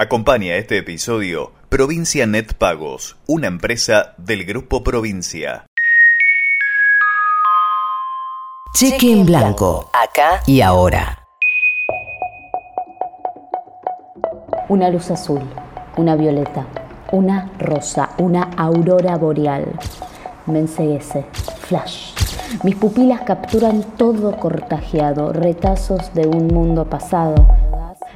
Acompaña este episodio Provincia Net Pagos, una empresa del Grupo Provincia. Cheque en blanco, acá y ahora. Una luz azul, una violeta, una rosa, una aurora boreal. Me enseguece, flash. Mis pupilas capturan todo cortajeado, retazos de un mundo pasado.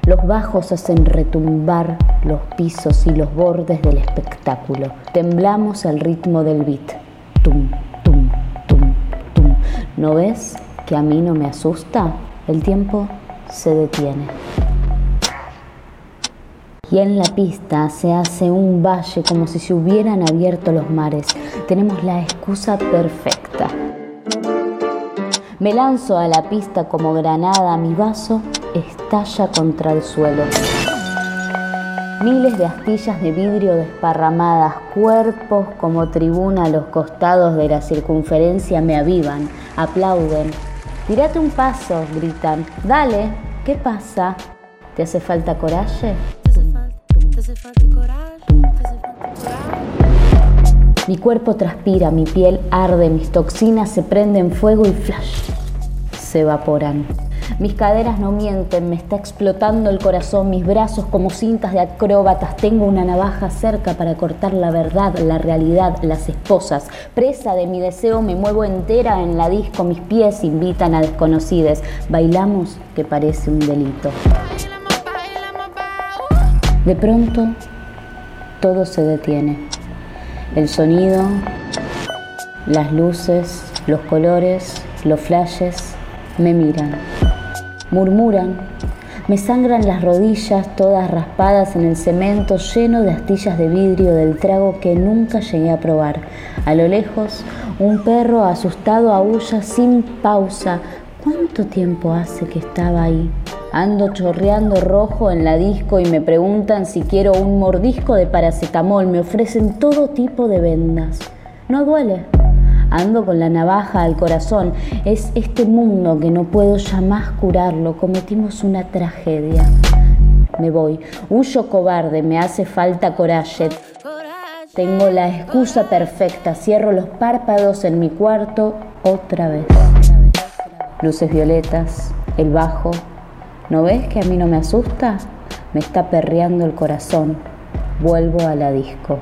Los bajos hacen retumbar los pisos y los bordes del espectáculo. Temblamos al ritmo del beat. Tum, tum, tum, tum. ¿No ves que a mí no me asusta? El tiempo se detiene. Y en la pista se hace un valle como si se hubieran abierto los mares. Tenemos la excusa perfecta. Me lanzo a la pista como granada, mi vaso estalla contra el suelo. Miles de astillas de vidrio desparramadas, cuerpos como tribuna a los costados de la circunferencia me avivan, aplauden. Tírate un paso, gritan. Dale, ¿qué pasa? ¿Te hace falta coraje? Mi cuerpo transpira, mi piel arde, mis toxinas se prenden fuego y flash, se evaporan. Mis caderas no mienten, me está explotando el corazón, mis brazos como cintas de acróbatas. Tengo una navaja cerca para cortar la verdad, la realidad, las esposas. Presa de mi deseo me muevo entera en la disco, mis pies invitan a desconocides. Bailamos que parece un delito. De pronto, todo se detiene. El sonido, las luces, los colores, los flashes me miran, murmuran, me sangran las rodillas todas raspadas en el cemento lleno de astillas de vidrio del trago que nunca llegué a probar. A lo lejos, un perro asustado aúlla sin pausa. ¿Cuánto tiempo hace que estaba ahí? Ando chorreando rojo en la disco y me preguntan si quiero un mordisco de paracetamol. Me ofrecen todo tipo de vendas. No duele. Ando con la navaja al corazón. Es este mundo que no puedo jamás curarlo. Cometimos una tragedia. Me voy. Huyo cobarde. Me hace falta coraje. Tengo la excusa perfecta. Cierro los párpados en mi cuarto otra vez. Luces violetas, el bajo, ¿No ves que a mí no me asusta? Me está perreando el corazón. Vuelvo a la disco.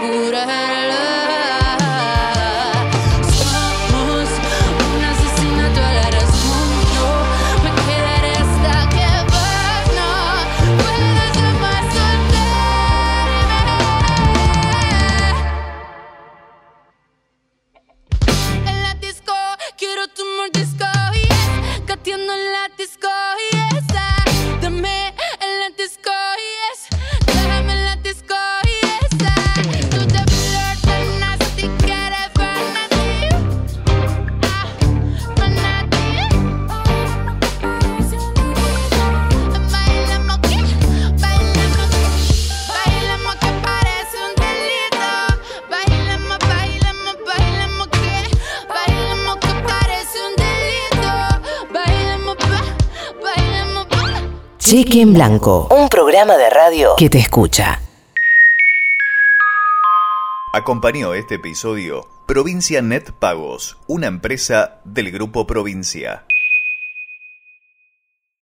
pura Cheque en Blanco. Un programa de radio que te escucha. Acompañó este episodio Provincia Net Pagos, una empresa del Grupo Provincia.